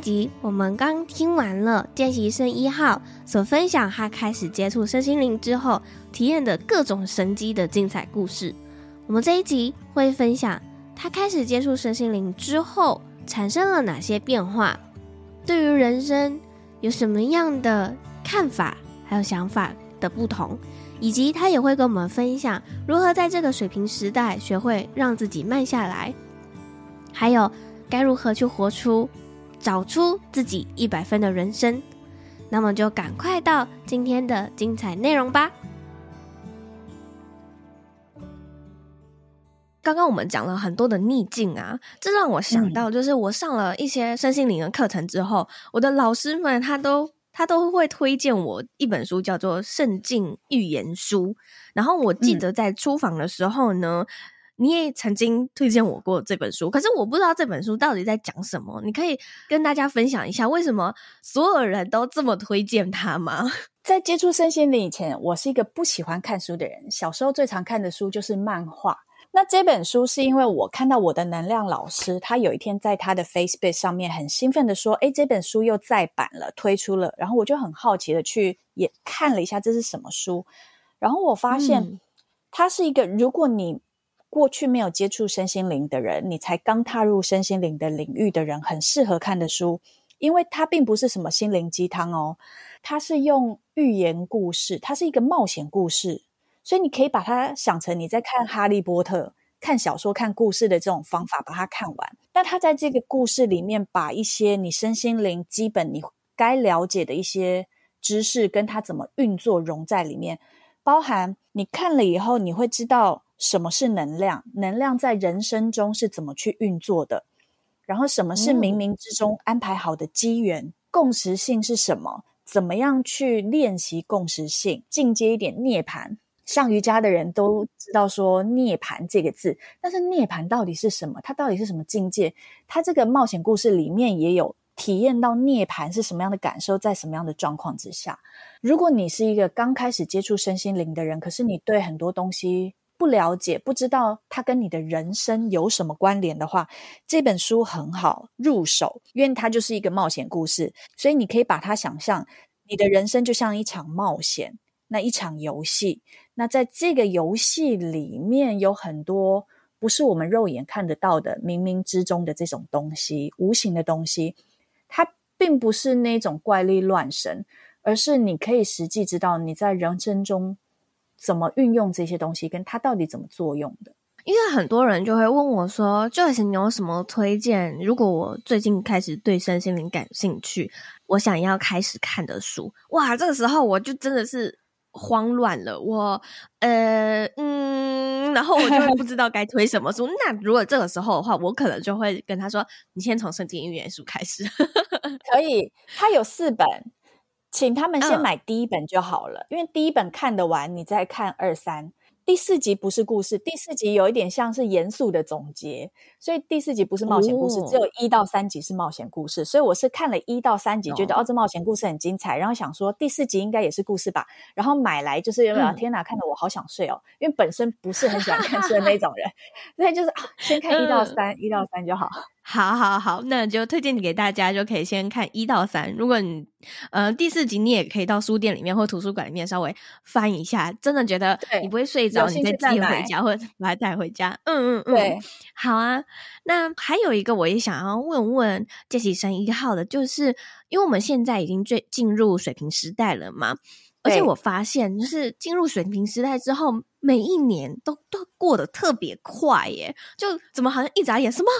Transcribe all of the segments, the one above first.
集我们刚听完了见习生一号所分享他开始接触身心灵之后体验的各种神迹的精彩故事。我们这一集会分享他开始接触身心灵之后产生了哪些变化，对于人生有什么样的看法还有想法的不同，以及他也会跟我们分享如何在这个水平时代学会让自己慢下来，还有该如何去活出。找出自己一百分的人生，那么就赶快到今天的精彩内容吧。刚刚我们讲了很多的逆境啊，这让我想到，就是我上了一些身心灵的课程之后，我的老师们他都他都会推荐我一本书，叫做《圣境预言书》。然后我记得在出访的时候呢。嗯你也曾经推荐我过这本书，可是我不知道这本书到底在讲什么。你可以跟大家分享一下，为什么所有人都这么推荐它吗？在接触身心灵以前，我是一个不喜欢看书的人。小时候最常看的书就是漫画。那这本书是因为我看到我的能量老师，他有一天在他的 Facebook 上面很兴奋的说：“诶，这本书又再版了，推出了。”然后我就很好奇的去也看了一下这是什么书。然后我发现，它是一个如果你过去没有接触身心灵的人，你才刚踏入身心灵的领域的人，很适合看的书，因为它并不是什么心灵鸡汤哦，它是用寓言故事，它是一个冒险故事，所以你可以把它想成你在看《哈利波特》、看小说、看故事的这种方法把它看完。但他在这个故事里面，把一些你身心灵基本你该了解的一些知识，跟它怎么运作融在里面，包含你看了以后，你会知道。什么是能量？能量在人生中是怎么去运作的？然后什么是冥冥之中安排好的机缘？嗯、共识性是什么？怎么样去练习共识性？进阶一点，涅槃。上瑜伽的人都知道说涅槃这个字，但是涅槃到底是什么？它到底是什么境界？它这个冒险故事里面也有体验到涅槃是什么样的感受，在什么样的状况之下？如果你是一个刚开始接触身心灵的人，可是你对很多东西不了解，不知道它跟你的人生有什么关联的话，这本书很好入手，因为它就是一个冒险故事，所以你可以把它想象，你的人生就像一场冒险，那一场游戏。那在这个游戏里面有很多不是我们肉眼看得到的冥冥之中的这种东西，无形的东西，它并不是那种怪力乱神，而是你可以实际知道你在人生中。怎么运用这些东西，跟它到底怎么作用的？因为很多人就会问我说：“Joyce，你有什么推荐？如果我最近开始对身心灵感兴趣，我想要开始看的书。”哇，这个时候我就真的是慌乱了。我呃嗯，然后我就会不知道该推什么书。那如果这个时候的话，我可能就会跟他说：“你先从圣经预言书开始。”可以，它有四本。请他们先买第一本就好了，嗯，因为第一本看得完，你再看二三。第四集不是故事，第四集有一点像是严肃的总结，所以第四集不是冒险故事，哦，只有一到三集是冒险故事。所以我是看了一到三集，觉得哦，哦，这冒险故事很精彩，然后想说第四集应该也是故事吧，然后买来就是天哪，看得我好想睡哦，因为本身不是很喜欢看书的那种人，所以就是啊，先看一到三，一，嗯，到三就好。好，好，好，那就推荐你给大家，就可以先看一到三。如果你，呃，第四集你也可以到书店里面或图书馆里面稍微翻一下，真的觉得你不会睡着，你再寄回家或者把它带回家。嗯嗯嗯，对，好啊。那还有一个我也想要问问见习生一号的，就是因为我们现在已经最进入水平时代了嘛，而且我发现就是进入水平时代之后，每一年都都过得特别快耶，就怎么好像一眨眼什么？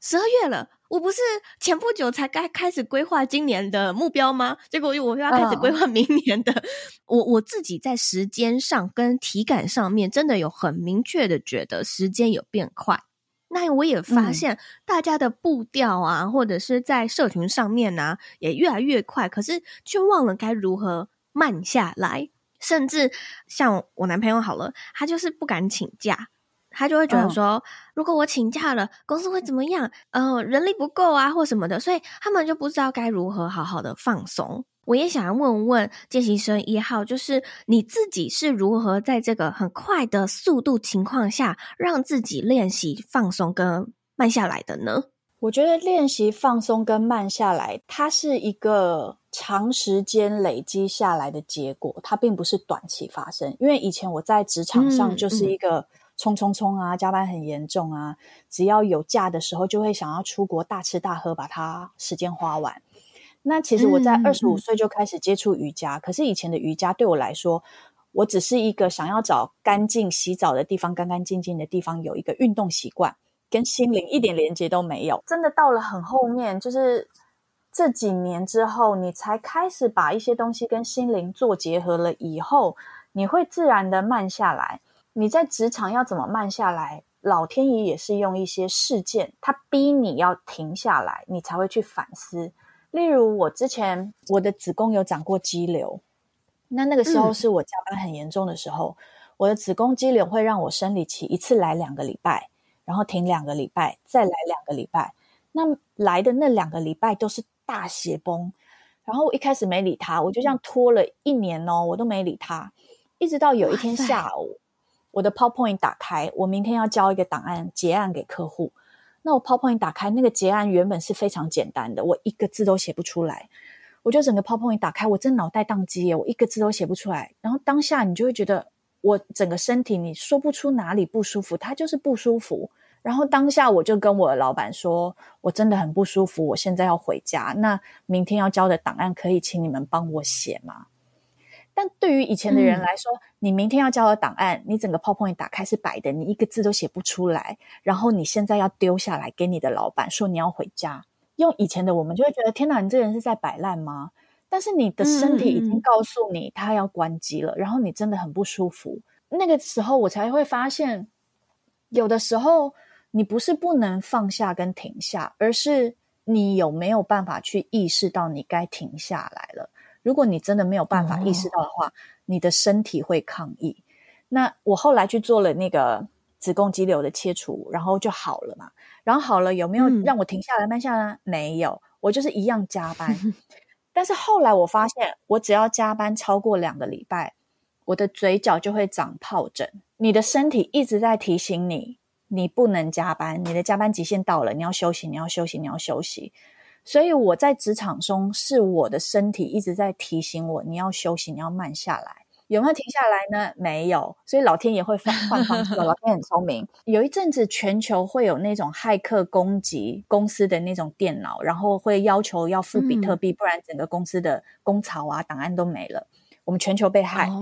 十二月了，我不是前不久才该开始规划今年的目标吗？结果我又要开始规划明年的。Oh. 我我自己在时间上跟体感上面，真的有很明确的觉得时间有变快。那我也发现大家的步调啊，嗯、或者是在社群上面啊，也越来越快，可是却忘了该如何慢下来。甚至像我男朋友好了，他就是不敢请假。他就会觉得说，哦、如果我请假了，公司会怎么样？呃，人力不够啊，或什么的，所以他们就不知道该如何好好的放松。我也想要问问见习生一号，就是你自己是如何在这个很快的速度情况下，让自己练习放松跟慢下来的呢？我觉得练习放松跟慢下来，它是一个长时间累积下来的结果，它并不是短期发生。因为以前我在职场上就是一个、嗯。嗯冲冲冲啊！加班很严重啊！只要有假的时候，就会想要出国大吃大喝，把它时间花完。那其实我在二十五岁就开始接触瑜伽，可是以前的瑜伽对我来说，我只是一个想要找干净洗澡的地方，干干净净的地方，有一个运动习惯，跟心灵一点连接都没有。真的到了很后面，就是这几年之后，你才开始把一些东西跟心灵做结合了以后，你会自然的慢下来。你在职场要怎么慢下来？老天爷也是用一些事件，他逼你要停下来，你才会去反思。例如，我之前我的子宫有长过肌瘤，那那个时候是我加班很严重的时候，嗯、我的子宫肌瘤会让我生理期一次来两个礼拜，然后停两个礼拜，再来两个礼拜。那来的那两个礼拜都是大血崩，然后我一开始没理他，我就这样拖了一年哦，我都没理他，一直到有一天下午。我的 PowerPoint 打开，我明天要交一个档案结案给客户。那我 PowerPoint 打开，那个结案原本是非常简单的，我一个字都写不出来。我就整个 PowerPoint 打开，我真脑袋宕机耶，我一个字都写不出来。然后当下你就会觉得，我整个身体你说不出哪里不舒服，它就是不舒服。然后当下我就跟我的老板说，我真的很不舒服，我现在要回家。那明天要交的档案可以请你们帮我写吗？但对于以前的人来说，嗯、你明天要交的档案，你整个 PowerPoint 打开是白的，你一个字都写不出来。然后你现在要丢下来给你的老板说你要回家，用以前的我们就会觉得天哪，你这人是在摆烂吗？但是你的身体已经告诉你他要关机了，嗯、然后你真的很不舒服。那个时候我才会发现，有的时候你不是不能放下跟停下，而是你有没有办法去意识到你该停下来了。如果你真的没有办法意识到的话，哦、你的身体会抗议。那我后来去做了那个子宫肌瘤的切除，然后就好了嘛。然后好了，有没有让我停下来慢下来？嗯、没有，我就是一样加班。但是后来我发现，我只要加班超过两个礼拜，我的嘴角就会长疱疹。你的身体一直在提醒你，你不能加班，你的加班极限到了，你要休息，你要休息，你要休息。所以我在职场中，是我的身体一直在提醒我，你要休息，你要慢下来。有没有停下来呢？没有。所以老天也会放换方式，老天很聪明。有一阵子，全球会有那种骇客攻击公司的那种电脑，然后会要求要付比特币，嗯、不然整个公司的工槽啊、档案都没了。我们全球被害，哦、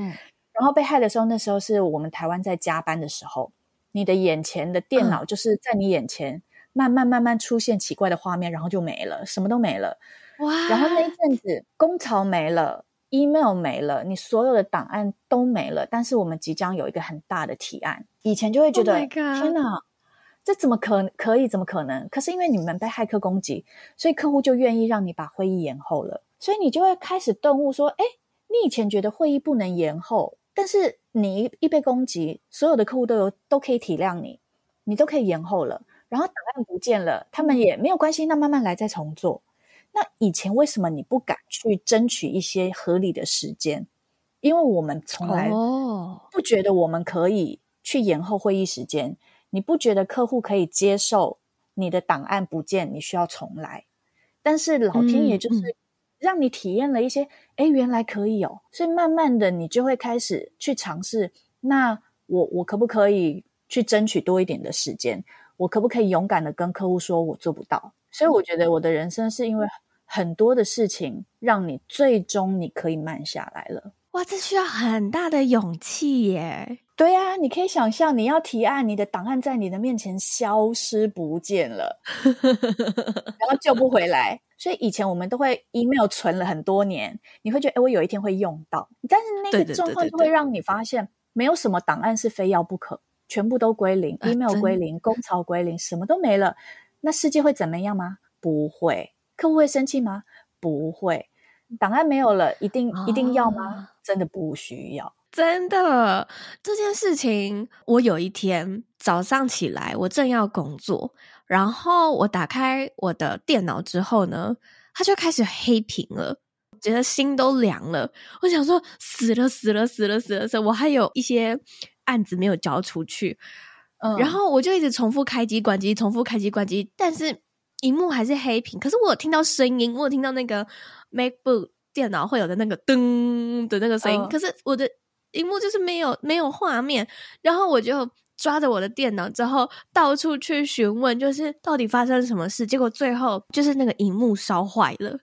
然后被害的时候，那时候是我们台湾在加班的时候，你的眼前的电脑就是在你眼前。嗯慢慢慢慢出现奇怪的画面，然后就没了，什么都没了。哇！然后那一阵子，工潮没了，email 没了，你所有的档案都没了。但是我们即将有一个很大的提案，以前就会觉得，Oh 天哪，这怎么可可以？怎么可能？可是因为你们被骇客攻击，所以客户就愿意让你把会议延后了。所以你就会开始顿悟说，哎，你以前觉得会议不能延后，但是你一被攻击，所有的客户都有都可以体谅你，你都可以延后了。然后档案不见了，他们也没有关系，那慢慢来，再重做。那以前为什么你不敢去争取一些合理的时间？因为我们从来不觉得我们可以去延后会议时间。你不觉得客户可以接受你的档案不见，你需要重来？但是老天爷就是让你体验了一些，哎、嗯嗯、原来可以哦。所以慢慢的，你就会开始去尝试。那我我可不可以去争取多一点的时间？我可不可以勇敢的跟客户说，我做不到？所以我觉得我的人生是因为很多的事情，让你最终你可以慢下来了。哇，这需要很大的勇气耶！对呀、啊，你可以想象，你要提案，你的档案在你的面前消失不见了，然后救不回来。所以以前我们都会 email 存了很多年，你会觉得，哎，我有一天会用到。但是那个状况就会让你发现，没有什么档案是非要不可，全部都归零，email 归零，工槽归零，什么都没了。那世界会怎么样吗？不会。客户会生气吗？不会。档案没有了，一定一定要吗？哦，真的不需要。真的，这件事情，我有一天早上起来，我正要工作，然后我打开我的电脑之后呢，它就开始黑屏了，觉得心都凉了。我想说，死了死了死了死了死了，我还有一些案子没有交出去，嗯，然后我就一直重复开机关机，重复开机关机，但是荧幕还是黑屏。可是我有听到声音，我有听到那个 MacBook 电脑会有的那个噔的那个声音，嗯，可是我的。荧幕就是没有没有画面，然后我就抓着我的电脑之后到处去询问，就是到底发生什么事。结果最后就是那个荧幕烧坏了。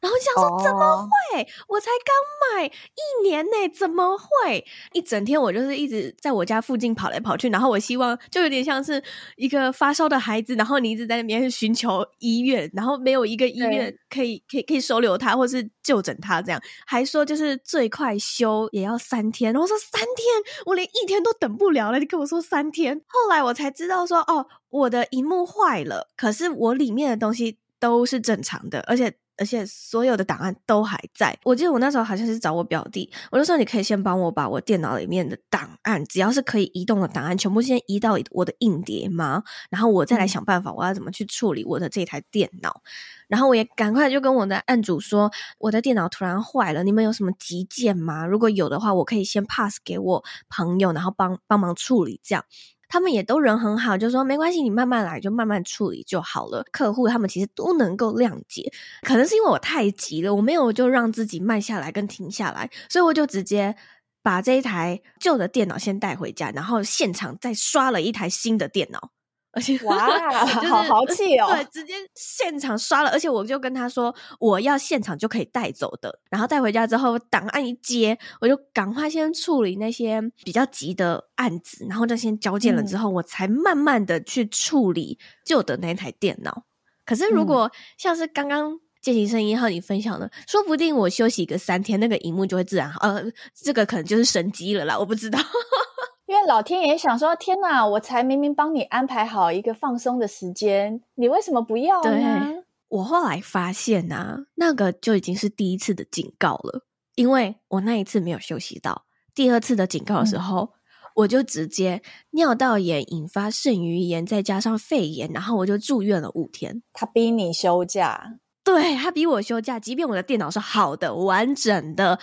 然后想说怎么会？Oh. 我才刚买一年呢，怎么会？一整天我就是一直在我家附近跑来跑去，然后我希望就有点像是一个发烧的孩子，然后你一直在那边寻求医院，然后没有一个医院可以可以可以收留他，或是就诊他这样，还说就是最快修也要三天，然后说三天，我连一天都等不了了，你跟我说三天，后来我才知道说哦，我的荧幕坏了，可是我里面的东西都是正常的，而且。而且所有的档案都还在。我记得我那时候好像是找我表弟，我就说你可以先帮我把我电脑里面的档案，只要是可以移动的档案，全部先移到我的硬碟吗？然后我再来想办法，我要怎么去处理我的这台电脑。然后我也赶快就跟我的案主说，我的电脑突然坏了，你们有什么急件吗？如果有的话，我可以先 pass 给我朋友，然后帮帮忙处理这样。他们也都人很好，就说没关系，你慢慢来，就慢慢处理就好了。客户他们其实都能够谅解，可能是因为我太急了，我没有就让自己慢下来跟停下来，所以我就直接把这一台旧的电脑先带回家，然后现场再刷了一台新的电脑。而且哇，就是、好豪气哦！对，直接现场刷了，而且我就跟他说，我要现场就可以带走的。然后带回家之后，档案一接，我就赶快先处理那些比较急的案子，然后就先交件了之后，嗯、我才慢慢的去处理旧的那台电脑。可是如果像是刚刚见习生一号你分享的，说不定我休息个三天，那个荧幕就会自然好。呃，这个可能就是神机了啦，我不知道。因为老天爷想说：“天哪，我才明明帮你安排好一个放松的时间，你为什么不要呢？”对，我后来发现啊，那个就已经是第一次的警告了，因为我那一次没有休息到，第二次的警告的时候，嗯、我就直接尿道炎引发肾盂炎，再加上肺炎，然后我就住院了五天。他逼你休假，对，他逼我休假，即便我的电脑是好的、完整的，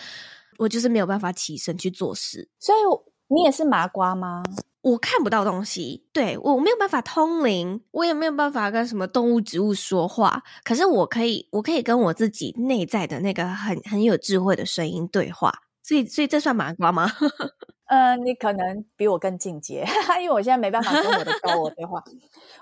我就是没有办法起身去做事，所以。你也是麻瓜吗？我看不到东西，对，我没有办法通灵，我也没有办法跟什么动物、植物说话。可是我可以，我可以跟我自己内在的那个很很有智慧的声音对话。所以，所以这算麻瓜吗？呃，你可能比我更进阶，因为我现在没办法跟我的 高我对话。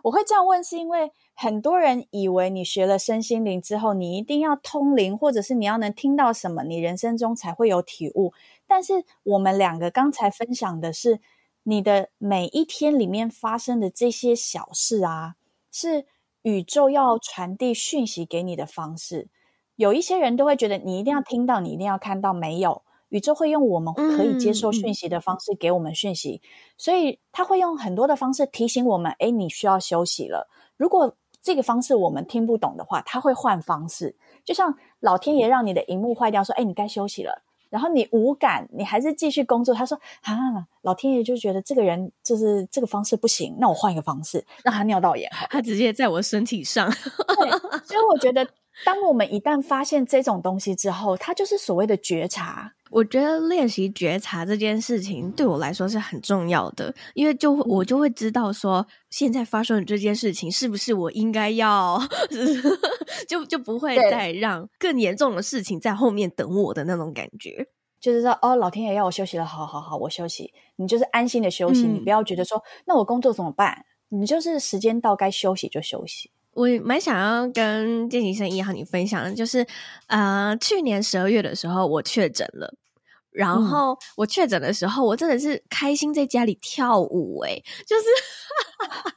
我会这样问，是因为很多人以为你学了身心灵之后，你一定要通灵，或者是你要能听到什么，你人生中才会有体悟。但是我们两个刚才分享的是你的每一天里面发生的这些小事啊，是宇宙要传递讯息给你的方式。有一些人都会觉得你一定要听到，你一定要看到，没有，宇宙会用我们可以接受讯息的方式给我们讯息，所以他会用很多的方式提醒我们，哎，你需要休息了。如果这个方式我们听不懂的话，他会换方式，就像老天爷让你的荧幕坏掉，说，哎，你该休息了。然后你无感，你还是继续工作。他说：“啊，老天爷就觉得这个人就是这个方式不行，那我换一个方式，让他尿道炎。”他直接在我身体上。对，所以我觉得，当我们一旦发现这种东西之后，它就是所谓的觉察。我觉得练习觉察这件事情对我来说是很重要的，因为就我就会知道说，现在发生的这件事情是不是我应该要，就就不会再让更严重的事情在后面等我的那种感觉。就是说，哦，老天爷要我休息了，好好好，我休息。你就是安心的休息，嗯、你不要觉得说，那我工作怎么办？你就是时间到该休息就休息。我蛮想要跟见习生一号你分享的，就是呃，去年十二月的时候我确诊了。然后我确诊的时候，我真的是开心在家里跳舞，欸，诶就是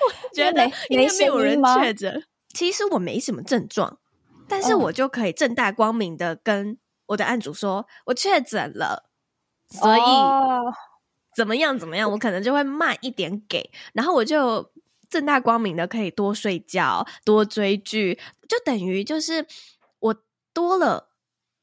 我觉得应该没有人确诊。其实我没什么症状，但是我就可以正大光明的跟我的案主说，我确诊了，所以怎么样怎么样，我可能就会慢一点给，然后我就正大光明的可以多睡觉、多追剧，就等于就是我多了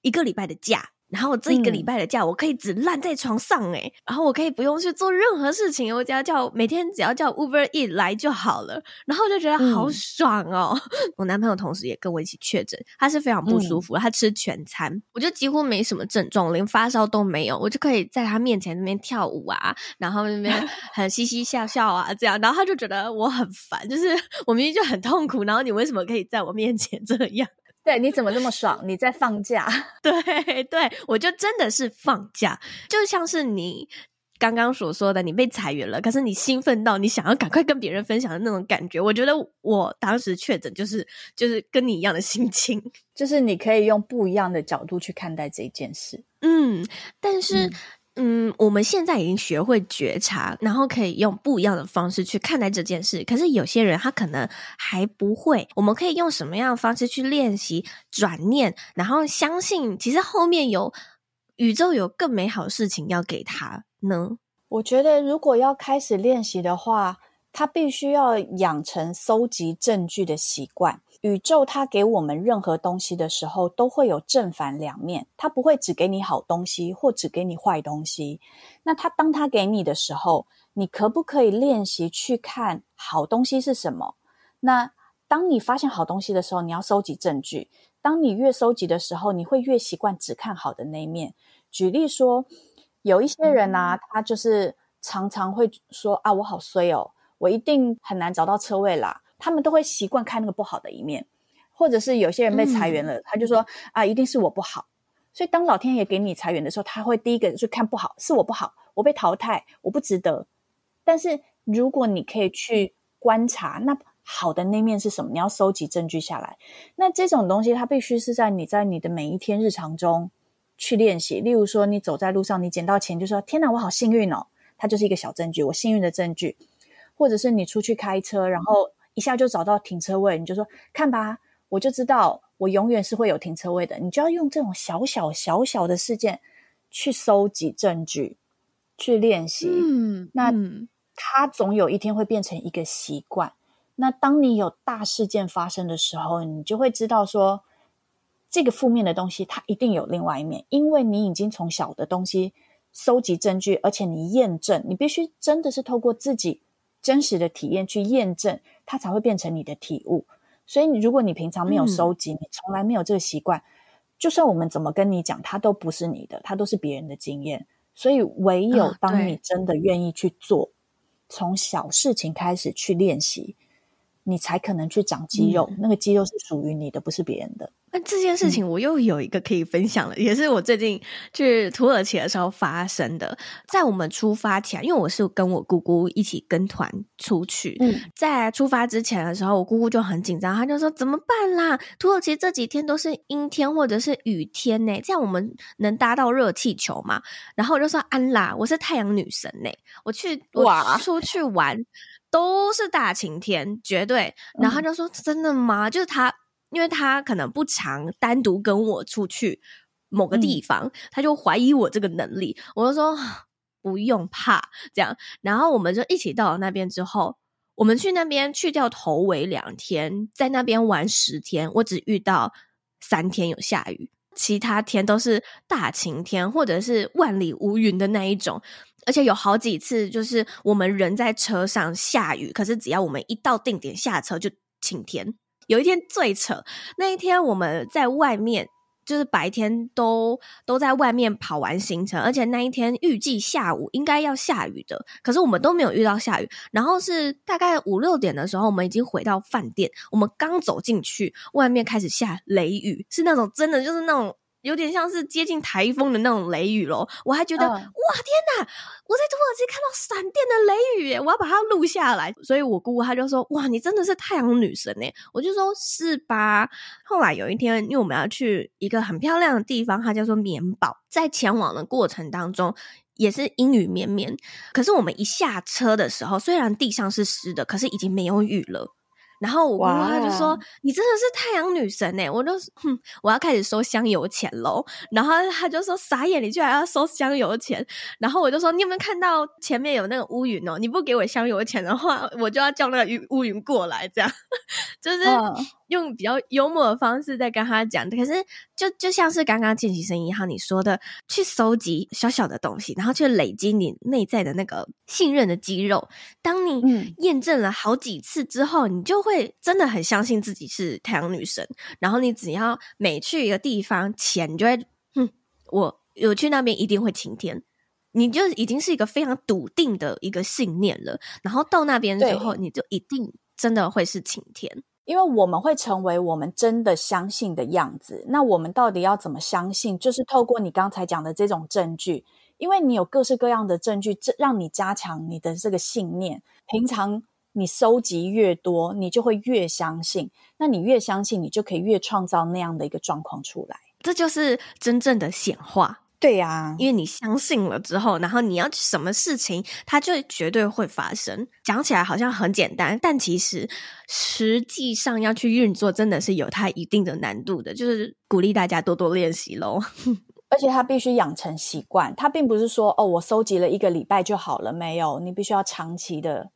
一个礼拜的假。然后我这一个礼拜的假，我可以只烂在床上诶、欸嗯、然后我可以不用去做任何事情，我只要叫每天只要叫 Uber Eats 来就好了。然后我就觉得好爽哦、嗯！我男朋友同时也跟我一起确诊，他是非常不舒服，嗯、他吃全餐，我就几乎没什么症状，连发烧都没有，我就可以在他面前那边跳舞啊，然后那边 很嘻嘻笑笑啊，这样，然后他就觉得我很烦，就是 我明明就很痛苦，然后你为什么可以在我面前这样？对，你怎么这么爽？你在放假？对 对，我就真的是放假，就像是你刚刚所说的，你被裁员了，可是你兴奋到你想要赶快跟别人分享的那种感觉。我觉得我当时确诊就是就是跟你一样的心情，就是你可以用不一样的角度去看待这件事。嗯，但是。嗯嗯，我们现在已经学会觉察，然后可以用不一样的方式去看待这件事。可是有些人他可能还不会，我们可以用什么样的方式去练习转念，然后相信其实后面有宇宙有更美好的事情要给他呢？我觉得如果要开始练习的话，他必须要养成搜集证据的习惯。宇宙它给我们任何东西的时候，都会有正反两面，它不会只给你好东西或只给你坏东西。那它当它给你的时候，你可不可以练习去看好东西是什么？那当你发现好东西的时候，你要收集证据。当你越收集的时候，你会越习惯只看好的那一面。举例说，有一些人啊，他就是常常会说啊，我好衰哦，我一定很难找到车位啦。他们都会习惯看那个不好的一面，或者是有些人被裁员了，嗯、他就说啊，一定是我不好。所以当老天爷给你裁员的时候，他会第一个去看不好，是我不好，我被淘汰，我不值得。但是如果你可以去观察那好的那面是什么，你要收集证据下来。那这种东西，它必须是在你在你的每一天日常中去练习。例如说，你走在路上，你捡到钱，就说天哪，我好幸运哦，它就是一个小证据，我幸运的证据。或者是你出去开车，然后。一下就找到停车位，你就说看吧，我就知道我永远是会有停车位的。你就要用这种小小小小的事件去收集证据，去练习。嗯，那它总有一天会变成一个习惯。那当你有大事件发生的时候，你就会知道说，这个负面的东西它一定有另外一面，因为你已经从小的东西收集证据，而且你验证，你必须真的是透过自己。真实的体验去验证，它才会变成你的体悟。所以，如果你平常没有收集，嗯、你从来没有这个习惯，就算我们怎么跟你讲，它都不是你的，它都是别人的经验。所以，唯有当你真的愿意去做，啊、从小事情开始去练习，你才可能去长肌肉。嗯、那个肌肉是属于你的，不是别人的。那这件事情我又有一个可以分享了，嗯、也是我最近去土耳其的时候发生的。在我们出发前，因为我是跟我姑姑一起跟团出去，嗯，在出发之前的时候，我姑姑就很紧张，她就说：“怎么办啦？土耳其这几天都是阴天或者是雨天呢，这样我们能搭到热气球吗？”然后我就说：“安啦，我是太阳女神呢，我去哇，我出去玩都是大晴天，绝对。”然后她就说：“真的吗？”就是她。因为他可能不常单独跟我出去某个地方，嗯、他就怀疑我这个能力。我就说不用怕，这样。然后我们就一起到了那边之后，我们去那边去掉头尾两天，在那边玩十天，我只遇到三天有下雨，其他天都是大晴天或者是万里无云的那一种。而且有好几次就是我们人在车上下雨，可是只要我们一到定点下车就晴天。有一天最扯，那一天我们在外面，就是白天都都在外面跑完行程，而且那一天预计下午应该要下雨的，可是我们都没有遇到下雨。然后是大概五六点的时候，我们已经回到饭店，我们刚走进去，外面开始下雷雨，是那种真的就是那种有点像是接近台风的那种雷雨咯。我还觉得、嗯、哇天哪！我在土耳其看到闪电的雷雨，我要把它录下来。所以我姑姑她就说：“哇，你真的是太阳女神诶！”我就说：“是吧？”后来有一天，因为我们要去一个很漂亮的地方，它叫做棉堡。在前往的过程当中，也是阴雨绵绵。可是我们一下车的时候，虽然地上是湿的，可是已经没有雨了。然后我姑姑她就说：“你真的是太阳女神诶！”我就哼，我要开始收香油钱喽。然后她就说：“傻眼，你居然要收香油钱？”然后我就说：“你有没有看到前面有那个乌云哦？你不给我香油钱的话，我就要叫那个乌乌云过来。”这样就是。Oh. 用比较幽默的方式在跟他讲，可是就就像是刚刚见习生一号你说的，去收集小小的东西，然后去累积你内在的那个信任的肌肉。当你验证了好几次之后，嗯、你就会真的很相信自己是太阳女神。然后你只要每去一个地方前，你就会，哼，我我去那边一定会晴天，你就已经是一个非常笃定的一个信念了。然后到那边之后，你就一定真的会是晴天。因为我们会成为我们真的相信的样子，那我们到底要怎么相信？就是透过你刚才讲的这种证据，因为你有各式各样的证据，这让你加强你的这个信念。平常你收集越多，你就会越相信。那你越相信，你就可以越创造那样的一个状况出来。这就是真正的显化。对呀、啊，因为你相信了之后，然后你要什么事情，它就绝对会发生。讲起来好像很简单，但其实实际上要去运作，真的是有它一定的难度的。就是鼓励大家多多练习喽，而且它必须养成习惯。它并不是说哦，我收集了一个礼拜就好了，没有，你必须要长期的。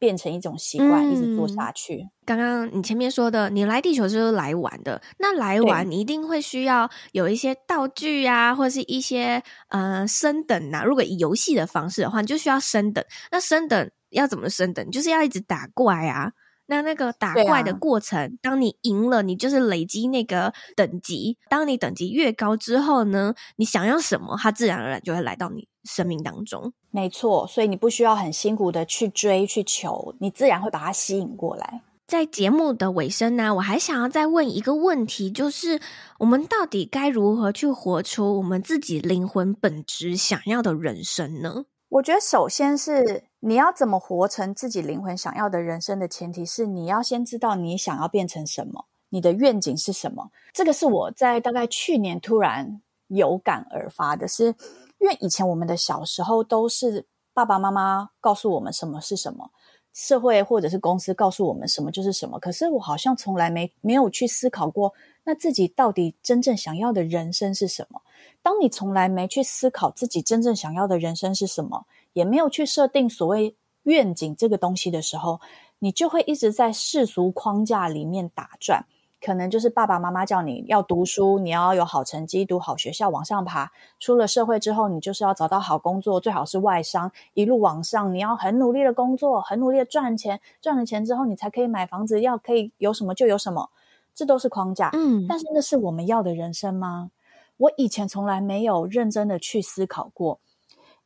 变成一种习惯，嗯、一直做下去。刚刚你前面说的，你来地球就是来玩的。那来玩，你一定会需要有一些道具啊，或者是一些呃升等啊。如果以游戏的方式的话，你就需要升等。那升等要怎么升等？就是要一直打怪啊。那那个打怪的过程，啊、当你赢了，你就是累积那个等级。当你等级越高之后呢，你想要什么，它自然而然就会来到你生命当中。没错，所以你不需要很辛苦的去追去求，你自然会把它吸引过来。在节目的尾声呢，我还想要再问一个问题，就是我们到底该如何去活出我们自己灵魂本质想要的人生呢？我觉得，首先是你要怎么活成自己灵魂想要的人生的前提是，你要先知道你想要变成什么，你的愿景是什么。这个是我在大概去年突然有感而发的是，因为以前我们的小时候都是爸爸妈妈告诉我们什么是什么，社会或者是公司告诉我们什么就是什么。可是我好像从来没没有去思考过，那自己到底真正想要的人生是什么。当你从来没去思考自己真正想要的人生是什么，也没有去设定所谓愿景这个东西的时候，你就会一直在世俗框架里面打转。可能就是爸爸妈妈叫你要读书，你要有好成绩，读好学校，往上爬。出了社会之后，你就是要找到好工作，最好是外商，一路往上。你要很努力的工作，很努力的赚钱，赚了钱之后，你才可以买房子，要可以有什么就有什么。这都是框架。嗯，但是那是我们要的人生吗？我以前从来没有认真的去思考过，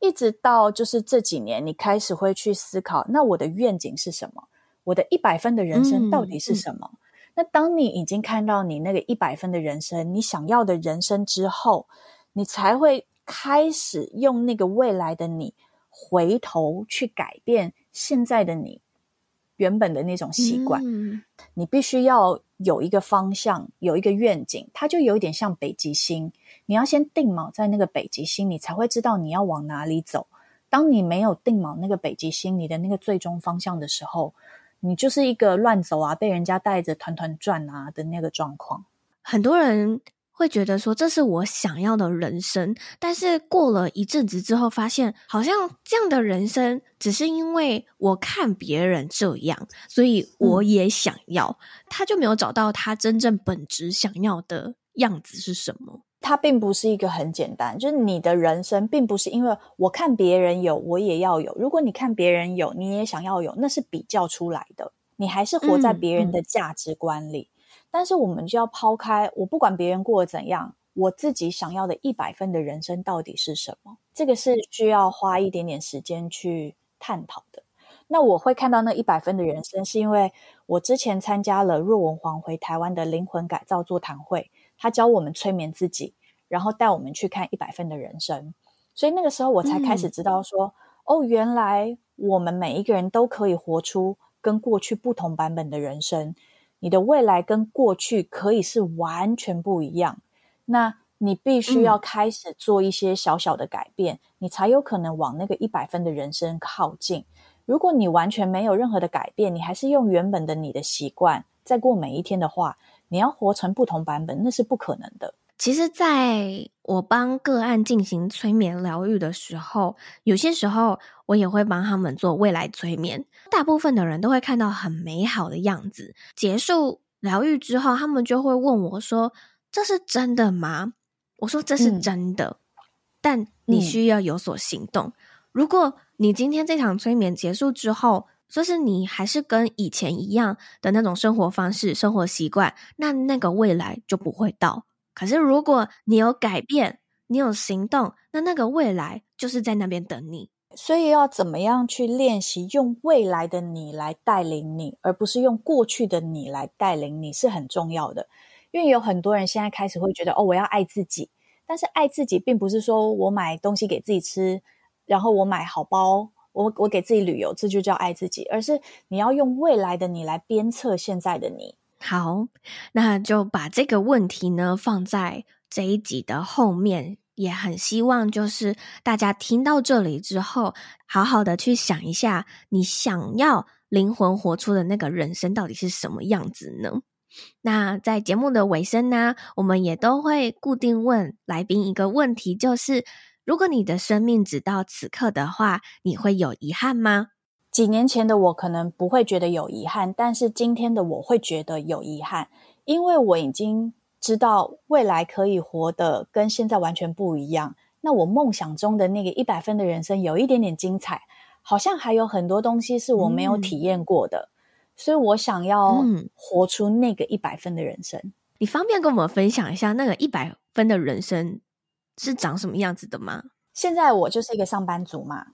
一直到就是这几年，你开始会去思考，那我的愿景是什么？我的一百分的人生到底是什么？嗯嗯、那当你已经看到你那个一百分的人生，你想要的人生之后，你才会开始用那个未来的你回头去改变现在的你原本的那种习惯。嗯、你必须要有一个方向，有一个愿景，它就有一点像北极星。你要先定锚在那个北极星，你才会知道你要往哪里走。当你没有定锚那个北极星，你的那个最终方向的时候，你就是一个乱走啊，被人家带着团团转啊的那个状况。很多人会觉得说，这是我想要的人生，但是过了一阵子之后，发现好像这样的人生只是因为我看别人这样，所以我也想要，嗯、他就没有找到他真正本质想要的样子是什么。它并不是一个很简单，就是你的人生并不是因为我看别人有，我也要有。如果你看别人有，你也想要有，那是比较出来的。你还是活在别人的价值观里。嗯嗯、但是我们就要抛开，我不管别人过得怎样，我自己想要的一百分的人生到底是什么？这个是需要花一点点时间去探讨的。那我会看到那一百分的人生，是因为我之前参加了若文黄回台湾的灵魂改造座谈会。他教我们催眠自己，然后带我们去看一百分的人生。所以那个时候我才开始知道说，嗯、哦，原来我们每一个人都可以活出跟过去不同版本的人生。你的未来跟过去可以是完全不一样。那你必须要开始做一些小小的改变，嗯、你才有可能往那个一百分的人生靠近。如果你完全没有任何的改变，你还是用原本的你的习惯再过每一天的话，你要活成不同版本，那是不可能的。其实，在我帮个案进行催眠疗愈的时候，有些时候我也会帮他们做未来催眠。大部分的人都会看到很美好的样子。结束疗愈之后，他们就会问我说：“这是真的吗？”我说：“这是真的，嗯、但你需要有所行动。嗯、如果你今天这场催眠结束之后，就是你还是跟以前一样的那种生活方式、生活习惯，那那个未来就不会到。”可是，如果你有改变，你有行动，那那个未来就是在那边等你。所以，要怎么样去练习用未来的你来带领你，而不是用过去的你来带领你，是很重要的。因为有很多人现在开始会觉得，哦，我要爱自己。但是，爱自己并不是说我买东西给自己吃，然后我买好包，我我给自己旅游，这就叫爱自己。而是你要用未来的你来鞭策现在的你。好，那就把这个问题呢放在这一集的后面，也很希望就是大家听到这里之后，好好的去想一下，你想要灵魂活出的那个人生到底是什么样子呢？那在节目的尾声呢，我们也都会固定问来宾一个问题，就是如果你的生命只到此刻的话，你会有遗憾吗？几年前的我可能不会觉得有遗憾，但是今天的我会觉得有遗憾，因为我已经知道未来可以活得跟现在完全不一样。那我梦想中的那个一百分的人生有一点点精彩，好像还有很多东西是我没有体验过的，嗯、所以我想要活出那个一百分的人生。你方便跟我们分享一下那个一百分的人生是长什么样子的吗？现在我就是一个上班族嘛。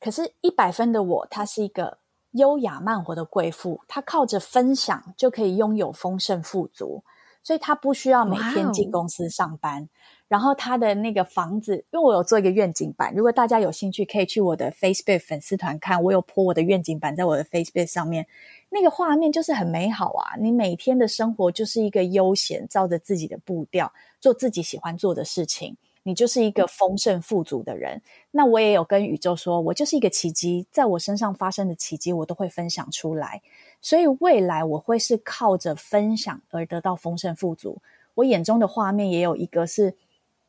可是，一百分的我，她是一个优雅慢活的贵妇，她靠着分享就可以拥有丰盛富足，所以她不需要每天进公司上班。Wow. 然后她的那个房子，因为我有做一个愿景版，如果大家有兴趣，可以去我的 Facebook 粉丝团看，我有 po 我的愿景版在我的 Facebook 上面，那个画面就是很美好啊！你每天的生活就是一个悠闲，照着自己的步调，做自己喜欢做的事情。你就是一个丰盛富足的人，那我也有跟宇宙说，我就是一个奇迹，在我身上发生的奇迹，我都会分享出来。所以未来我会是靠着分享而得到丰盛富足。我眼中的画面也有一个是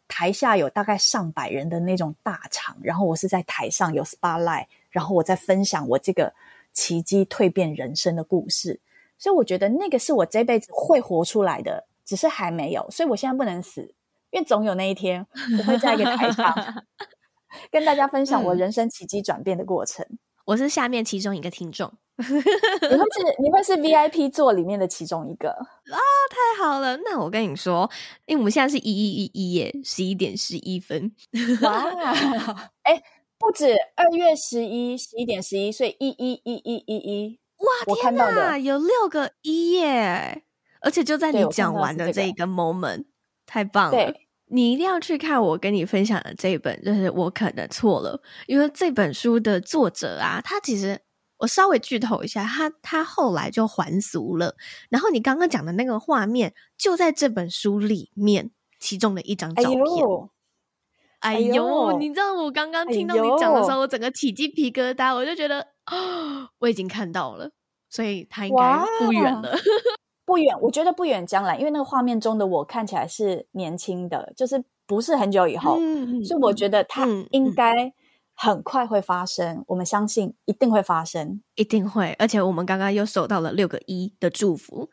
台下有大概上百人的那种大场，然后我是在台上有 spotlight，然后我在分享我这个奇迹蜕变人生的故事。所以我觉得那个是我这辈子会活出来的，只是还没有，所以我现在不能死。因为总有那一天，我会在一个台上跟大家分享我人生奇迹转变的过程。我是下面其中一个听众，你会是你会是 VIP 座里面的其中一个啊！太好了，那我跟你说，因为我们现在是一一一一耶，十一点十一分。哇，哎，不止二月十一十一点十一，所以一一一一一一哇！我看到的有六个一耶，而且就在你讲完的这一个 moment。太棒了！你一定要去看我跟你分享的这一本，就是我可能错了，因为这本书的作者啊，他其实我稍微剧透一下，他他后来就还俗了。然后你刚刚讲的那个画面就在这本书里面，其中的一张照片。哎呦，哎呦，你知道我刚刚听到你讲的时候，哎、我整个起鸡皮疙瘩，我就觉得哦，我已经看到了，所以他应该不远了。不远，我觉得不远将来，因为那个画面中的我看起来是年轻的，就是不是很久以后，嗯、所以我觉得它应该很快会发生。嗯、我们相信一定会发生，一定会。而且我们刚刚又收到了六个一的祝福，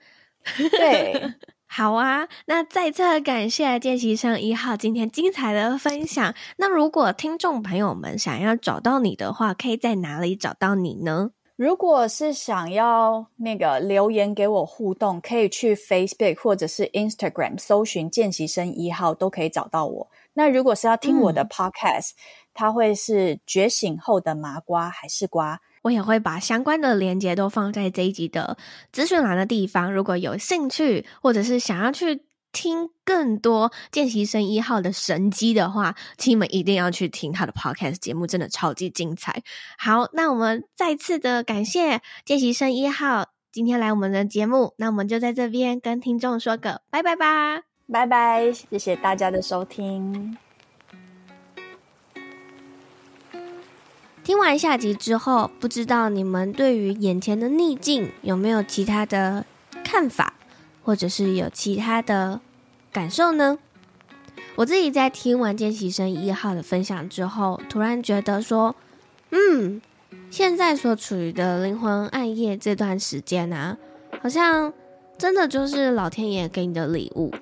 对，好啊。那再次感谢见习生一号今天精彩的分享。那如果听众朋友们想要找到你的话，可以在哪里找到你呢？如果是想要那个留言给我互动，可以去 Facebook 或者是 Instagram 搜寻见习生一号，都可以找到我。那如果是要听我的 Podcast，嗯，它会是觉醒后的麻瓜还是瓜？我也会把相关的连接都放在这一集的资讯栏的地方。如果有兴趣或者是想要去听更多见习生一号的神机的话，请你们一定要去听他的 podcast 节目，真的超级精彩。好，那我们再次的感谢见习生一号今天来我们的节目，那我们就在这边跟听众说个拜拜吧，拜拜，谢谢大家的收听。听完下集之后，不知道你们对于眼前的逆境有没有其他的看法，或者是有其他的感受呢？我自己在听完见习生一号的分享之后，突然觉得说，嗯，现在所处于的灵魂暗夜这段时间啊，好像真的就是老天爷给你的礼物。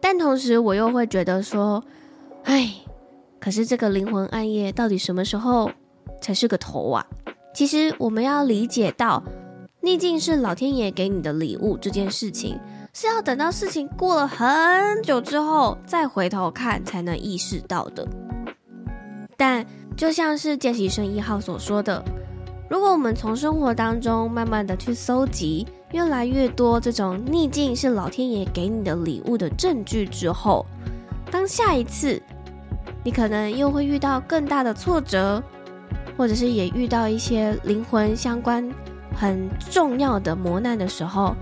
但同时，我又会觉得说，哎，可是这个灵魂暗夜到底什么时候才是个头啊！其实我们要理解到，逆境是老天爷给你的礼物这件事情，是要等到事情过了很久之后再回头看才能意识到的。但就像是见习生一号所说的，如果我们从生活当中慢慢的去搜集越来越多这种逆境是老天爷给你的礼物的证据之后，当下一次你可能又会遇到更大的挫折。或者是也遇到一些灵魂相关很重要的磨难的时候，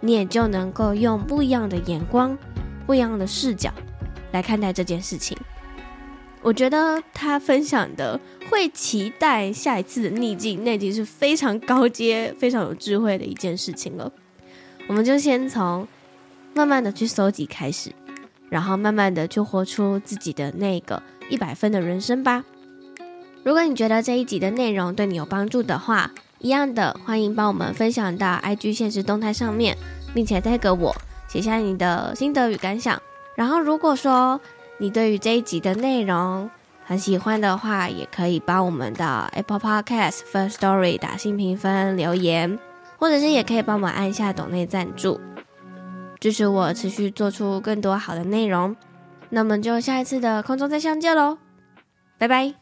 你也就能够用不一样的眼光、不一样的视角来看待这件事情。我觉得他分享的会期待下一次的逆境，那已经是非常高阶、非常有智慧的一件事情了。我们就先从慢慢的去搜集开始，然后慢慢的去活出自己的那个一百分的人生吧。如果你觉得这一集的内容对你有帮助的话，一样的欢迎帮我们分享到 IG 限时动态上面，并且 tag 我，写下你的心得与感想。然后，如果说你对于这一集的内容很喜欢的话，也可以帮我们的 Apple Podcast First Story 打新评分、留言，或者是也可以帮我们按下抖内赞助，支持我持续做出更多好的内容。那么就下一次的空中再相见喽，拜拜。